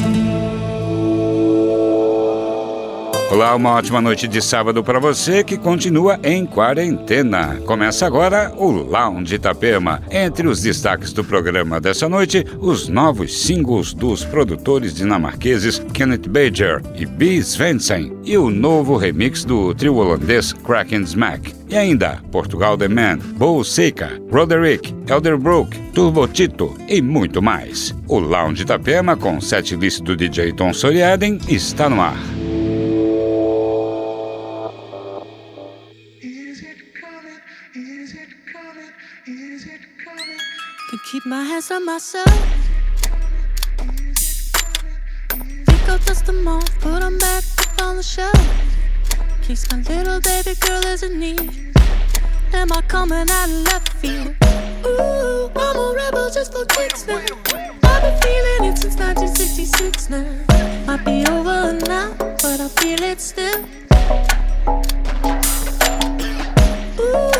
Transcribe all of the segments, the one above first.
Thank you. Olá, uma ótima noite de sábado para você que continua em quarentena. Começa agora o Lounge Itapema. Entre os destaques do programa dessa noite, os novos singles dos produtores dinamarqueses Kenneth Bajer e B. Svensson e o novo remix do trio holandês Kraken Smack. E ainda Portugal The Man, Bo Seika, Roderick, Elderbrook, Turbo Tito e muito mais. O Lounge Itapema com setlist do DJ Tom Soriaden está no ar. Keep my hands on myself. Think I'll dust them off, put them back up on the shelf. Case my little baby girl is in need. Am I coming out of left field? Ooh, I'm a rebel just for kicks now. I've been feeling it since 1966 now. Might be over now, but I feel it still. Ooh,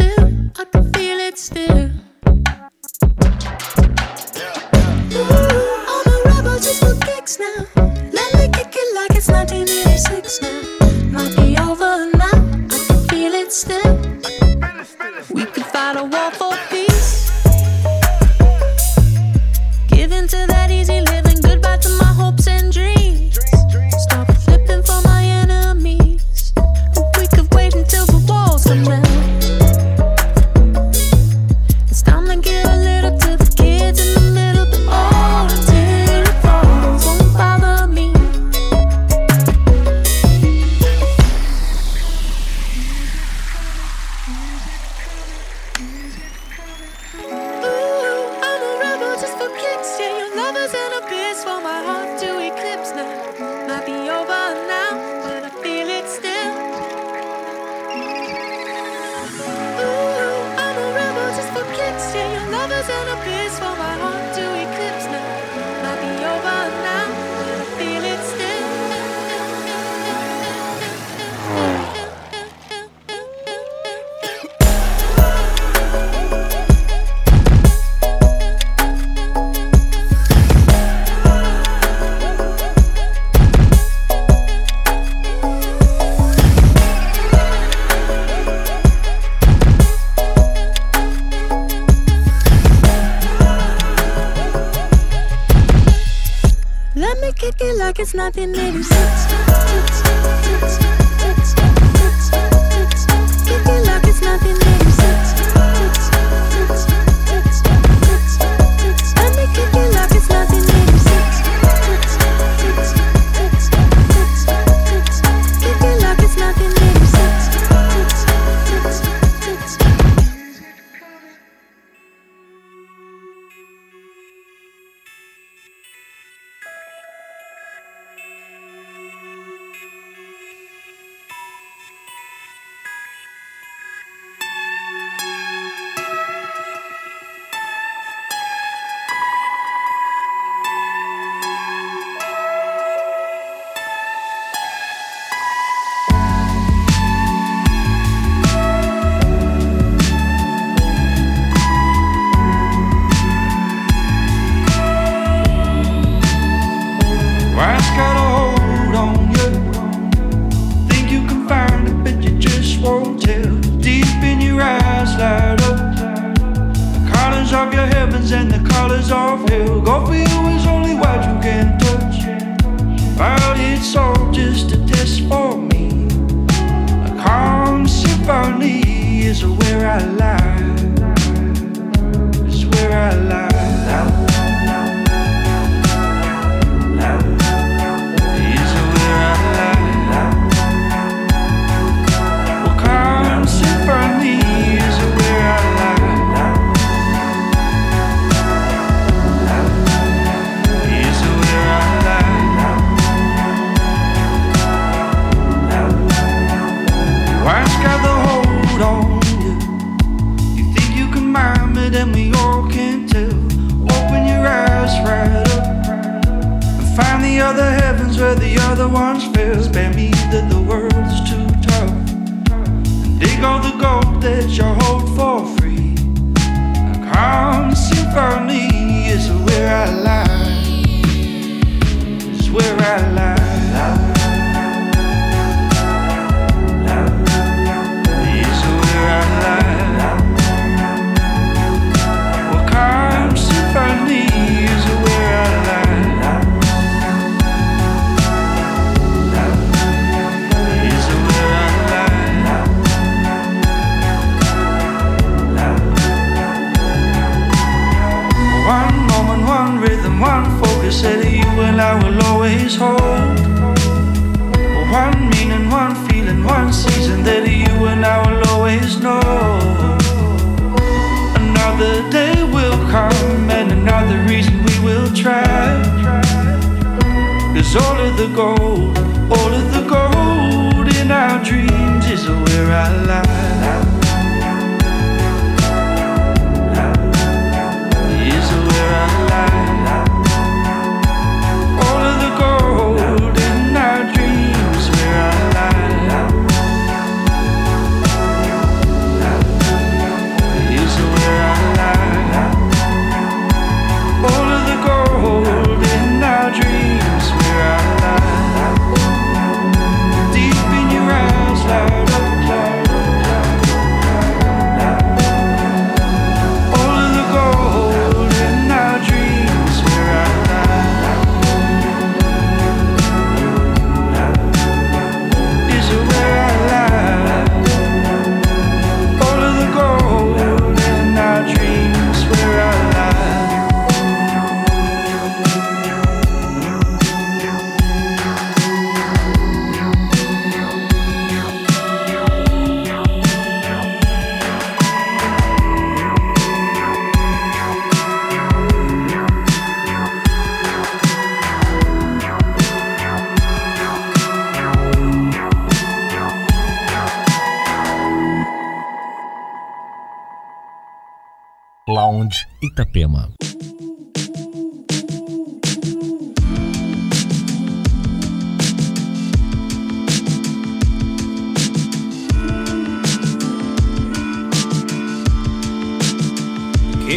I can feel it still. Ooh, rebel just for kicks now. Let me kick it like it's 1986 now. Might be over now, I can feel it still. We could fight a war for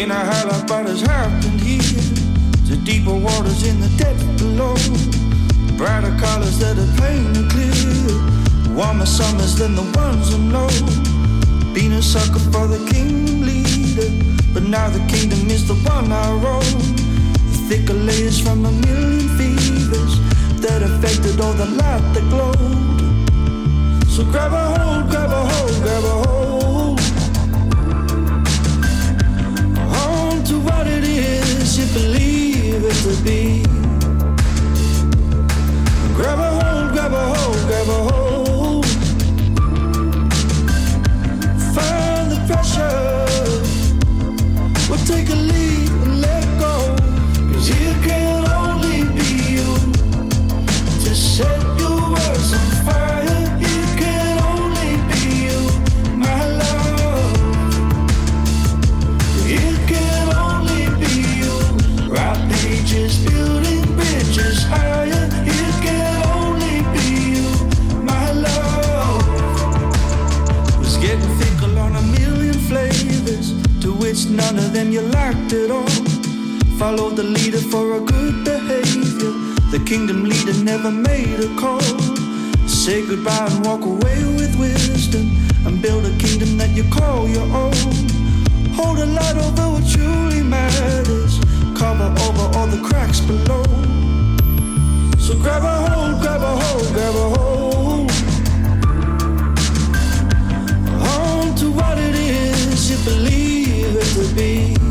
Can I highlight what has happened here? The deeper waters in the depth below. Brighter colors that are plain and clear. Warmer summers than the ones I know. Been a sucker for the kingdom leader. But now the kingdom is the one I roam. Thicker layers from a million fevers that affected all the light that glowed. So grab a hold, grab a hold, grab a hold. To what it is you believe it to be. Grab a hold, grab a hold, grab a hold. Find the pressure. We'll take a lead and let go. Cause here can only be you to set your words on fire. Them you liked it all. Follow the leader for a good behavior. The kingdom leader never made a call. Say goodbye and walk away with wisdom, and build a kingdom that you call your own. Hold a light over what truly matters. Cover over all the cracks below. So grab a hold, grab a hold, grab a hold. On to what it is you believe it to be.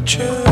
Itapema.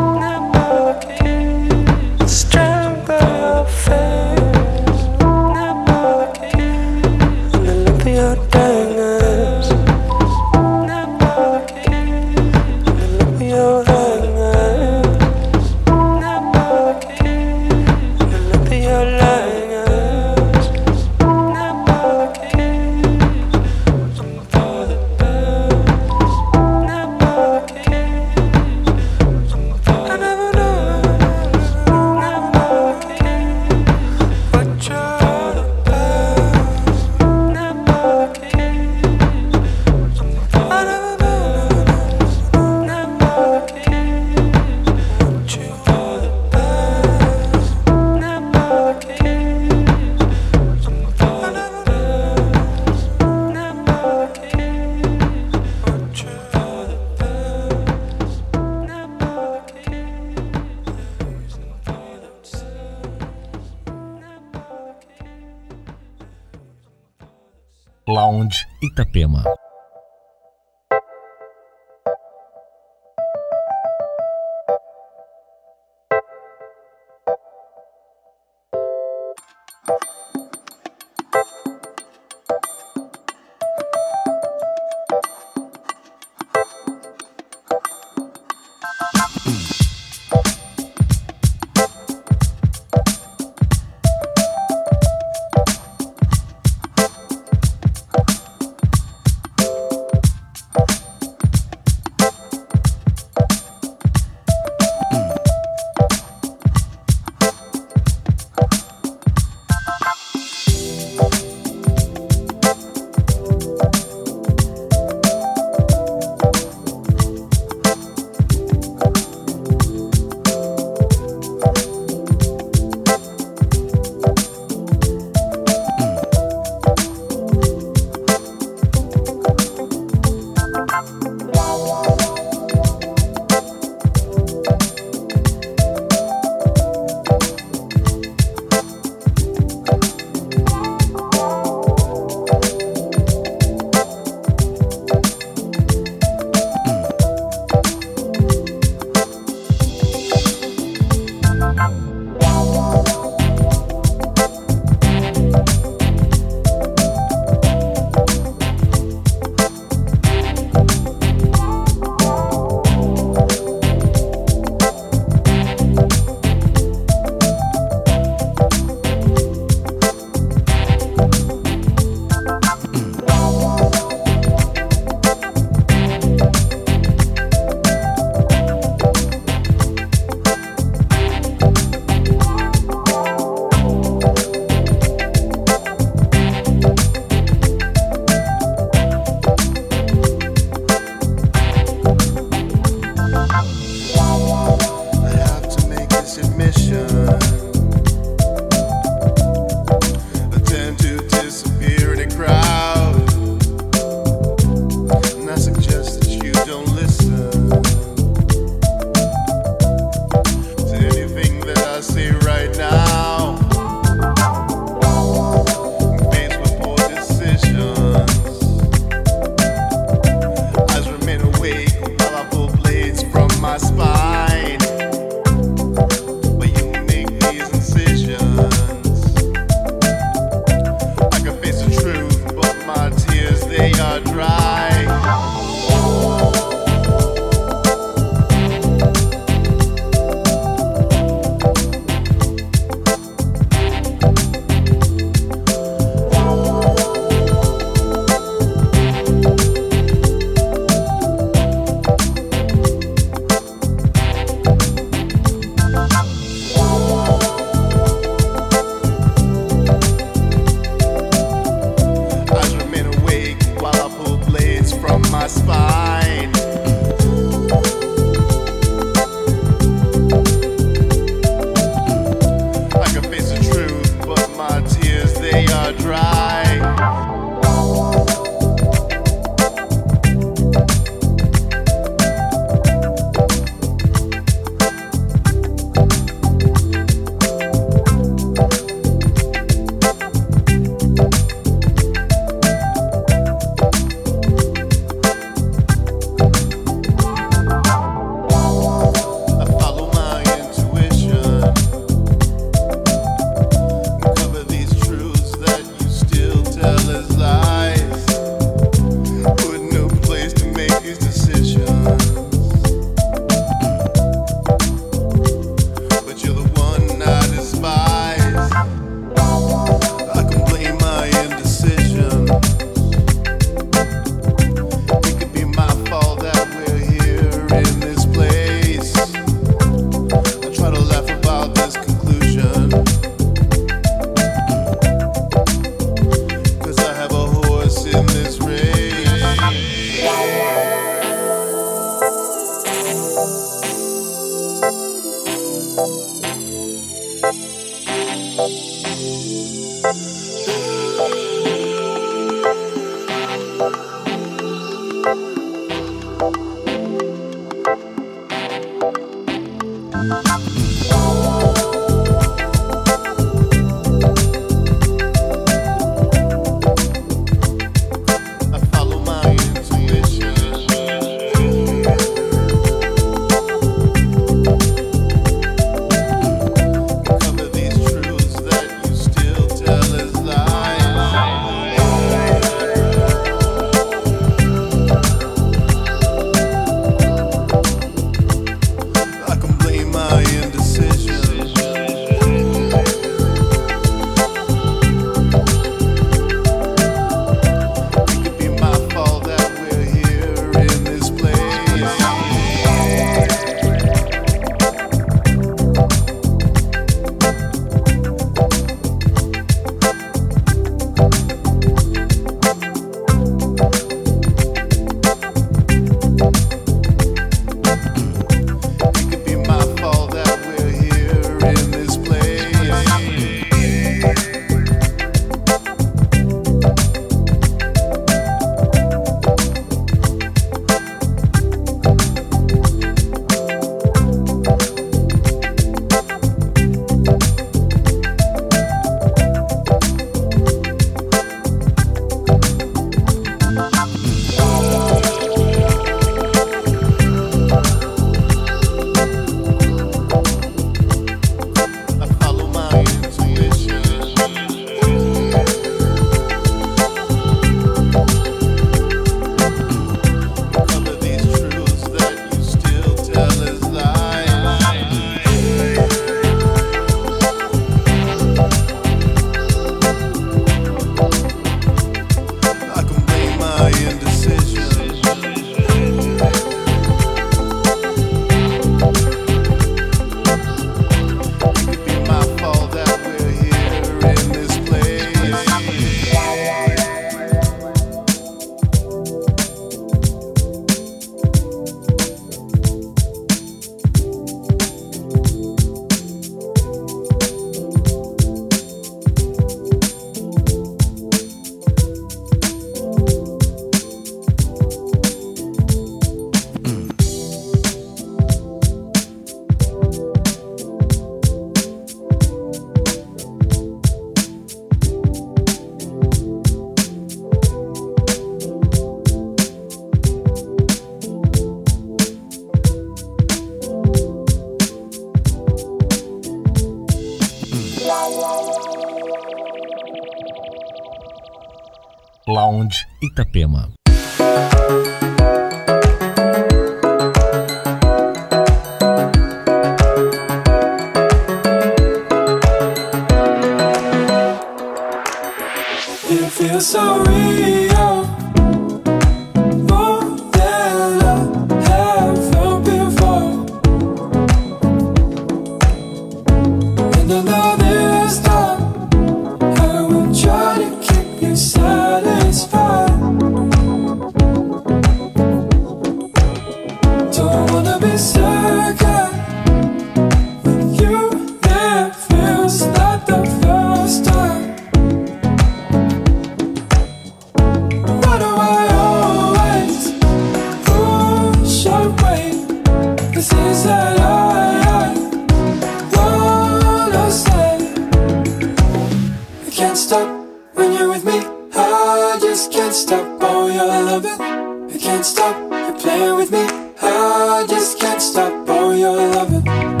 can't stop when you're with me. I just can't stop. Oh, you're loving. You can't stop. You're playing with me. I just can't stop. Oh, you're loving.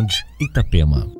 Sound Itapema.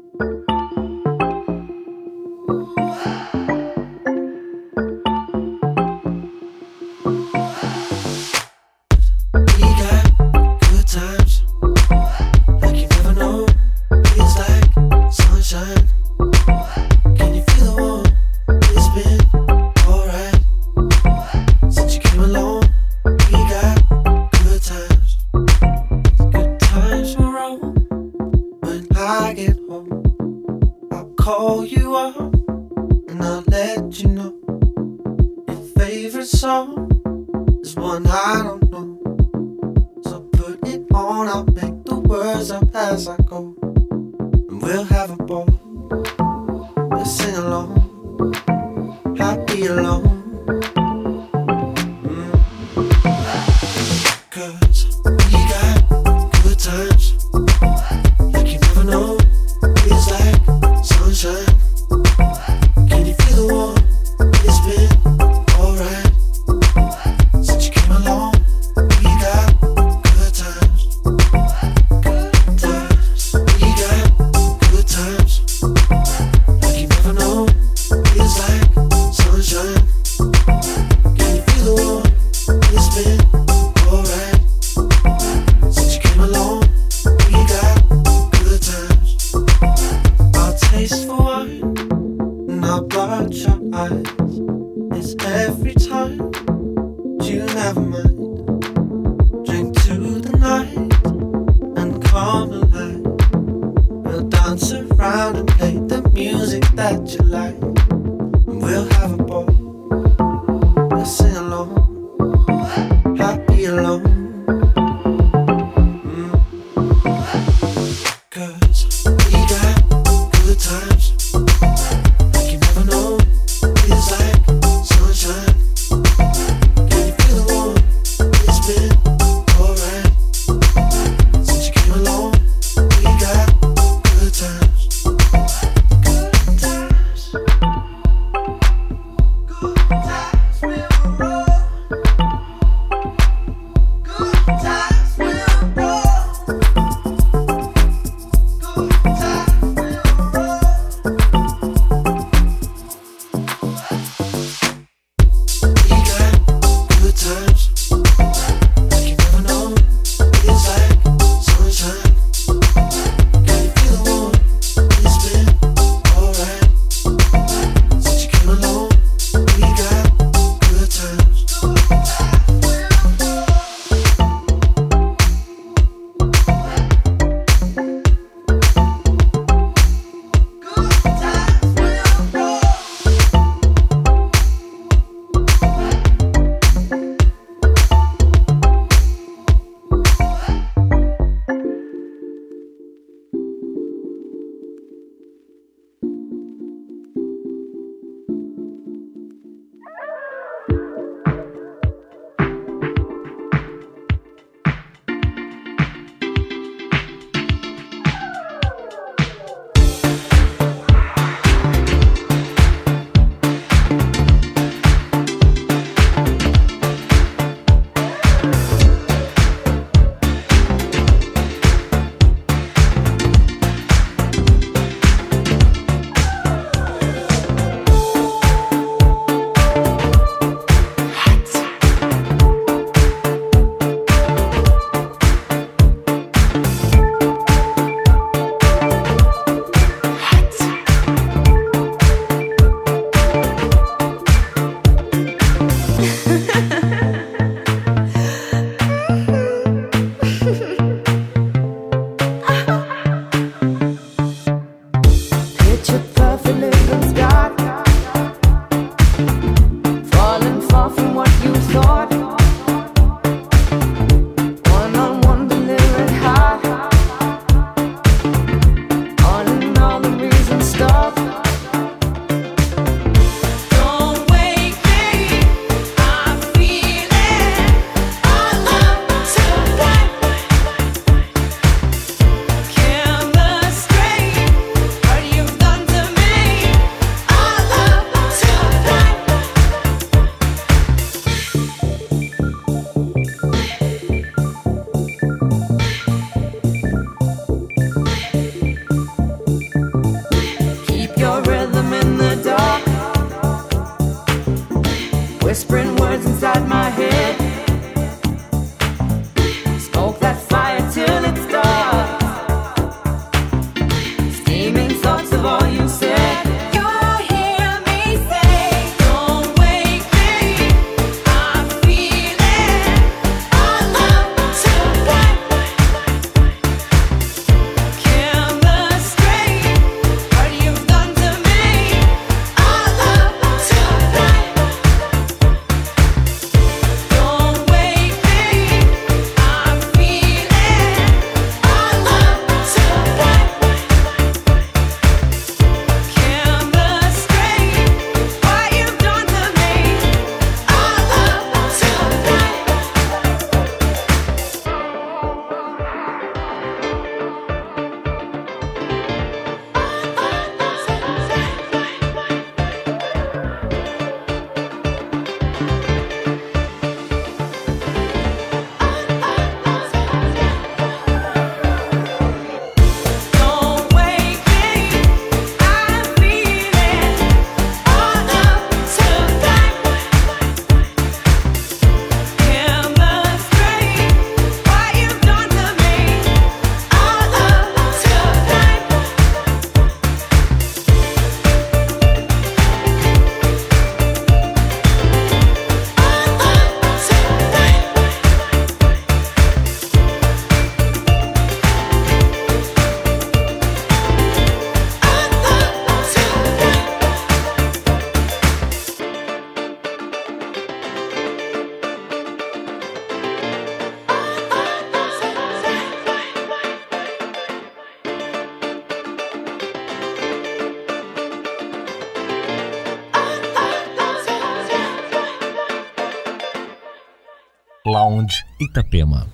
Itapema.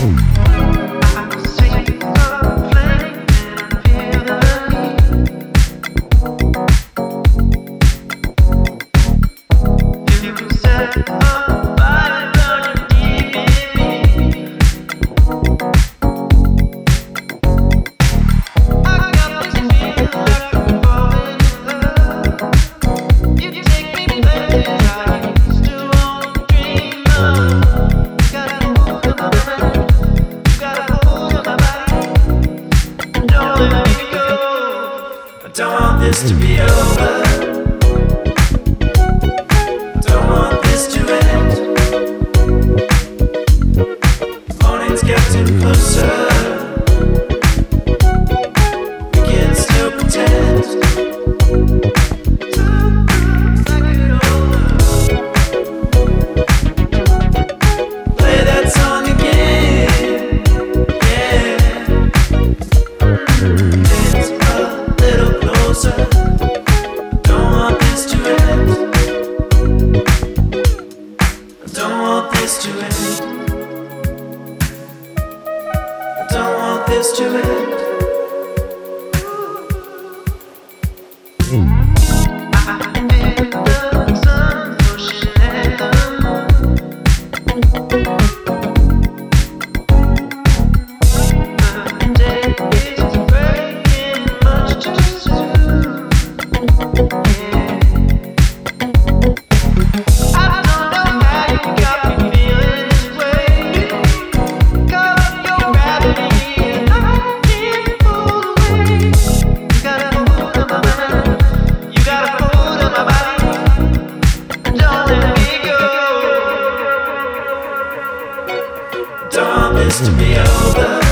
Oh. to be over.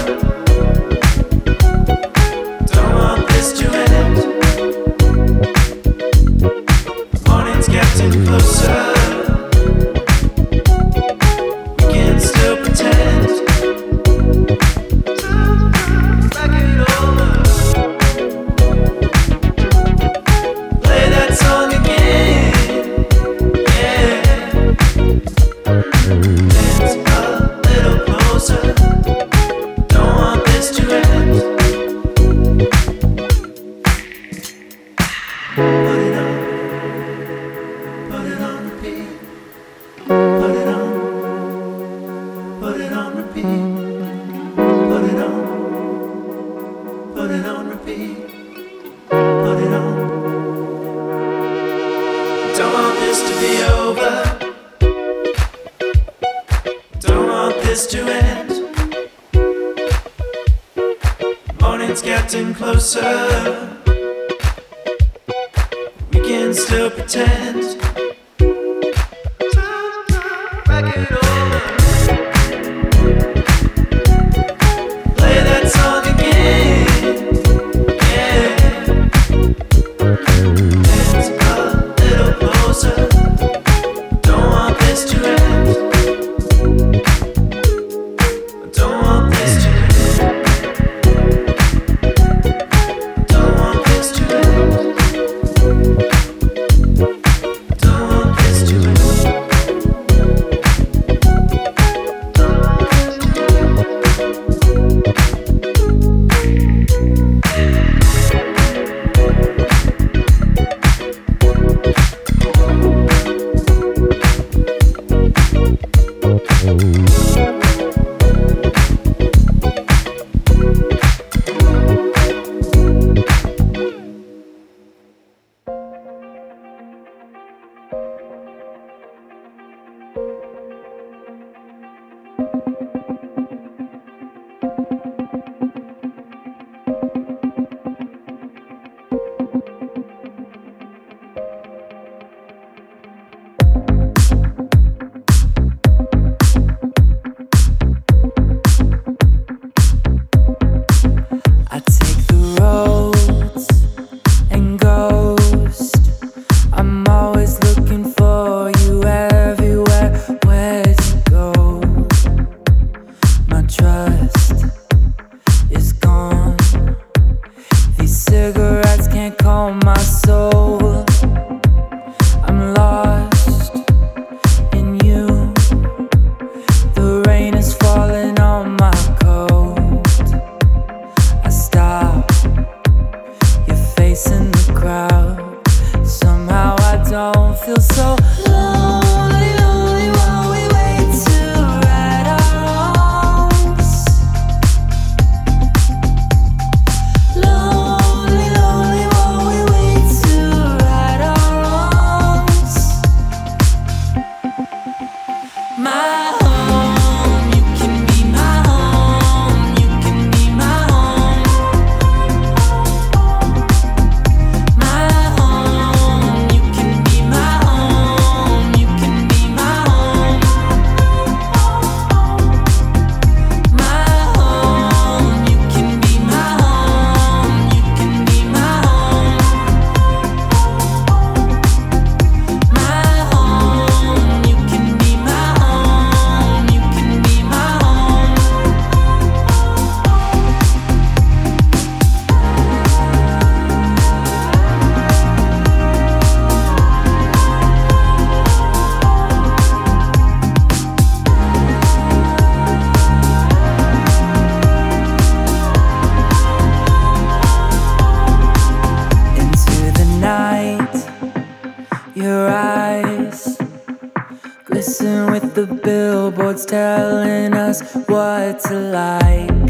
Billboards telling us what to like.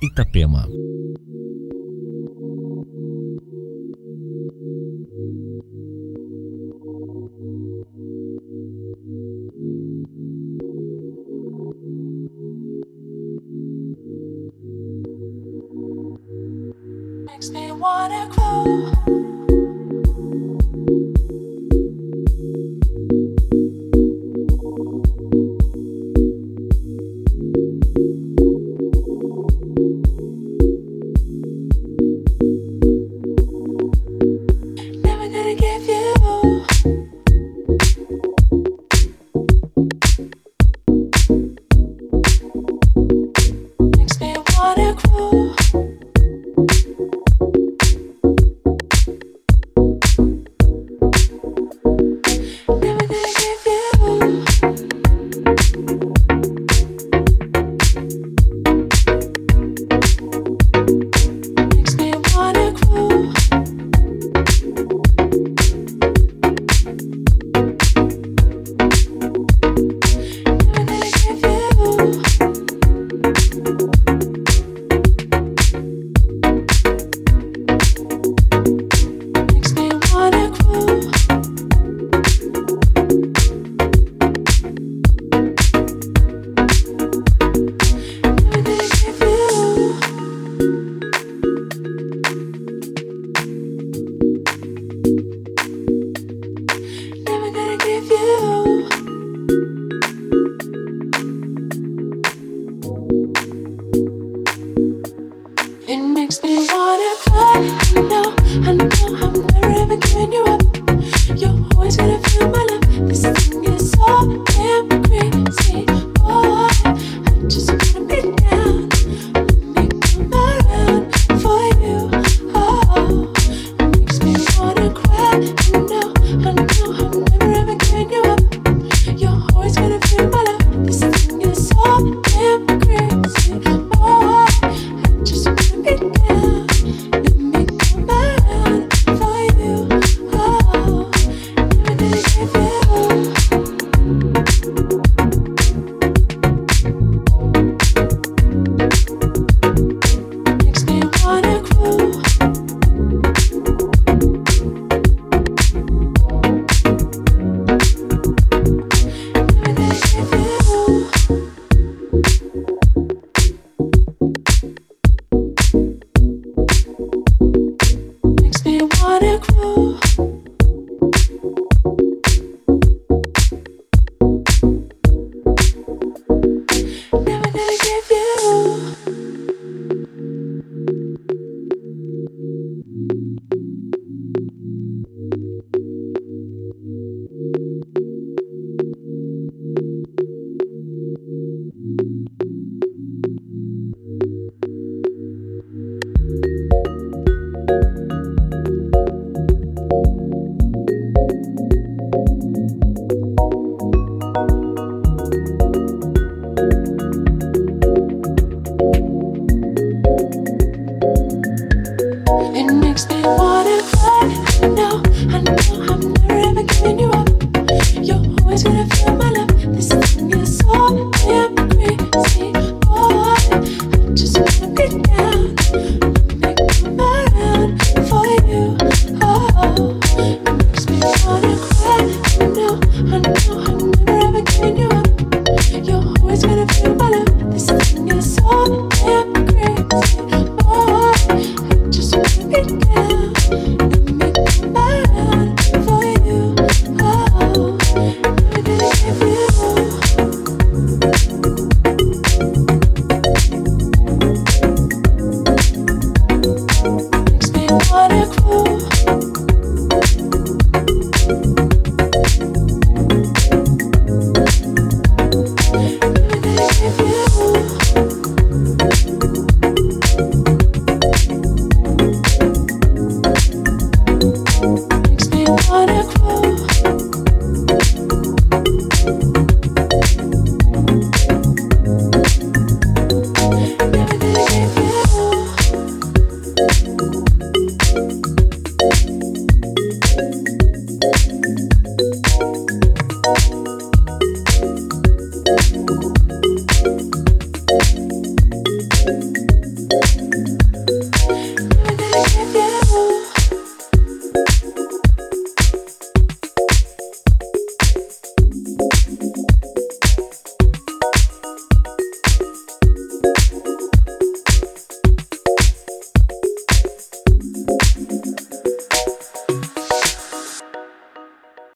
Itapema.